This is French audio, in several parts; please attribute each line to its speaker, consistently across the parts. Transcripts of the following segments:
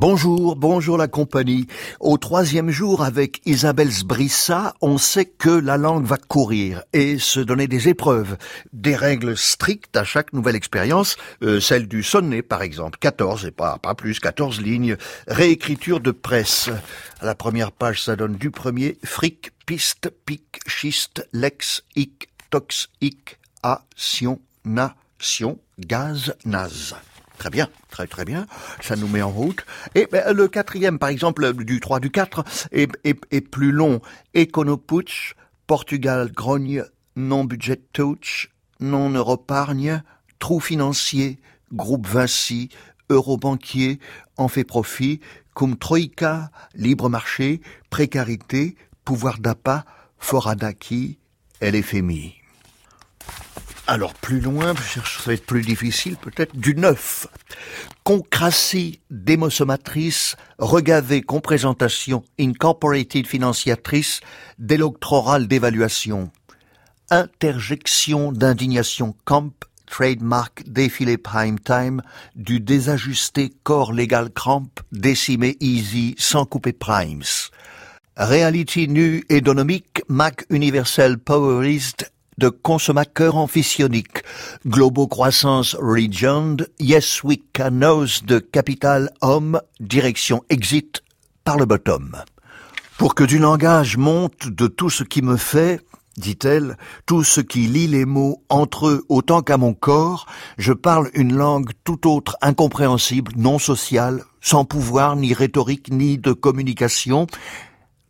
Speaker 1: Bonjour, bonjour la compagnie. Au troisième jour avec Isabelle Sbrissa, on sait que la langue va courir et se donner des épreuves, des règles strictes à chaque nouvelle expérience, euh, celle du sonnet par exemple, 14 et pas, plus, 14 lignes, réécriture de presse. À la première page, ça donne du premier, fric, piste, pic, schiste, lex, ic, tox, ic, a, sion, nation, gaz, naze. Très bien, très très bien. Ça nous met en route. Et ben, le quatrième, par exemple, du 3 du 4, est, est, plus long. Econoputsch, Portugal grogne, non-budget touch, non-europargne, trou financier, groupe Vinci, eurobanquier, en fait profit, cum troïka, libre marché, précarité, pouvoir d'appât, foradaki, LFMI. Alors plus loin, ça va être plus difficile peut-être, du neuf. Concratie démosommatrice, regavé comprésentation incorporated financiatrice, d'électoral d'évaluation. Interjection d'indignation camp, trademark défilé prime time, du désajusté corps légal cramp, décimé easy sans couper primes. Reality nu économique, Mac universel powerist, de consommateurs amphisioniques, Globo Croissance Region, Yes We Can de Capital Homme, direction Exit par le bottom. Pour que du langage monte de tout ce qui me fait, dit-elle, tout ce qui lie les mots entre eux autant qu'à mon corps, je parle une langue tout autre incompréhensible, non sociale, sans pouvoir ni rhétorique ni de communication,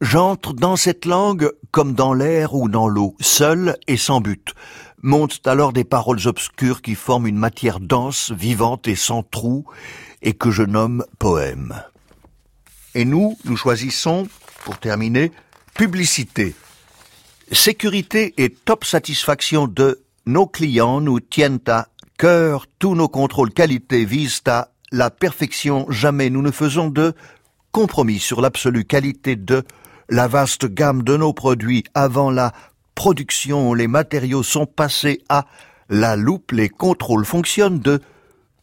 Speaker 1: J'entre dans cette langue comme dans l'air ou dans l'eau, seul et sans but. Montent alors des paroles obscures qui forment une matière dense, vivante et sans trou, et que je nomme poème. Et nous, nous choisissons, pour terminer, publicité. Sécurité et top satisfaction de nos clients nous tiennent à cœur, tous nos contrôles qualité visent à la perfection, jamais nous ne faisons de compromis sur l'absolue qualité de la vaste gamme de nos produits avant la production, les matériaux sont passés à la loupe, les contrôles fonctionnent de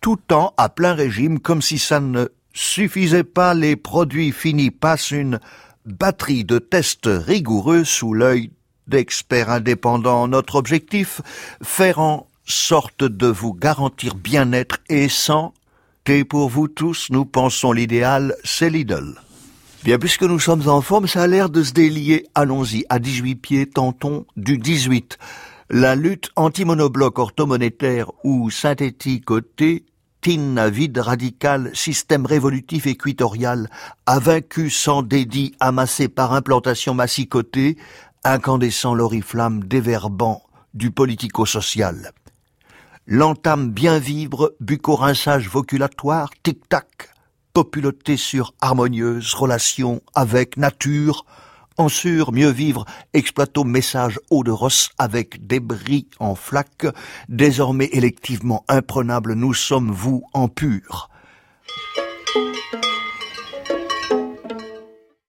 Speaker 1: tout temps à plein régime comme si ça ne suffisait pas, les produits finis passent une batterie de tests rigoureux sous l'œil d'experts indépendants. Notre objectif, faire en sorte de vous garantir bien-être et sans et pour vous tous, nous pensons l'idéal, c'est l'idole. Bien, puisque nous sommes en forme, ça a l'air de se délier. Allons-y, à 18 pieds, tentons du 18. La lutte anti-monobloc orthomonétaire ou synthétique TIN vide radical, système révolutif équatorial, a vaincu sans dédit amassé par implantation massicotée, incandescent l'oriflamme déverbant du politico-social. L'entame bien vibre, bucco-rinçage voculatoire, tic-tac, populoté sur harmonieuse relation avec nature, en sur mieux vivre, exploitons message eau de rosse avec débris en flaque, désormais électivement imprenable, nous sommes vous en pur.